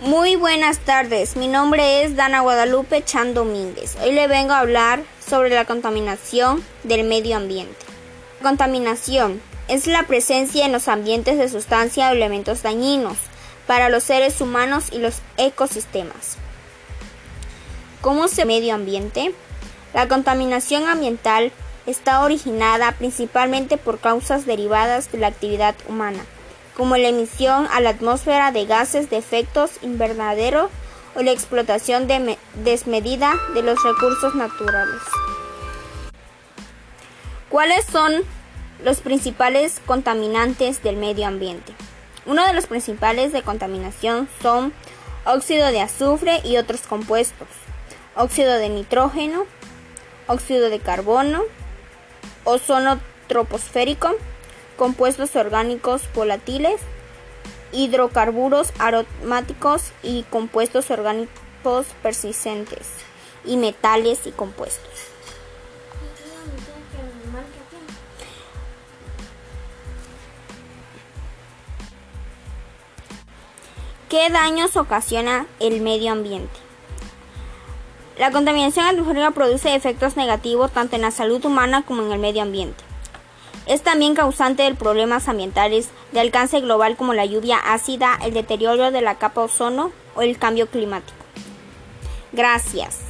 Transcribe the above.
Muy buenas tardes, mi nombre es Dana Guadalupe Chan Domínguez. Hoy le vengo a hablar sobre la contaminación del medio ambiente. La contaminación es la presencia en los ambientes de sustancias o elementos dañinos para los seres humanos y los ecosistemas. ¿Cómo se medio ambiente? La contaminación ambiental está originada principalmente por causas derivadas de la actividad humana como la emisión a la atmósfera de gases de efectos invernadero o la explotación desmedida de los recursos naturales. ¿Cuáles son los principales contaminantes del medio ambiente? Uno de los principales de contaminación son óxido de azufre y otros compuestos, óxido de nitrógeno, óxido de carbono, ozono troposférico, compuestos orgánicos volátiles, hidrocarburos aromáticos y compuestos orgánicos persistentes, y metales y compuestos. ¿Qué daños ocasiona el medio ambiente? La contaminación atmosférica produce efectos negativos tanto en la salud humana como en el medio ambiente. Es también causante de problemas ambientales de alcance global como la lluvia ácida, el deterioro de la capa ozono o el cambio climático. Gracias.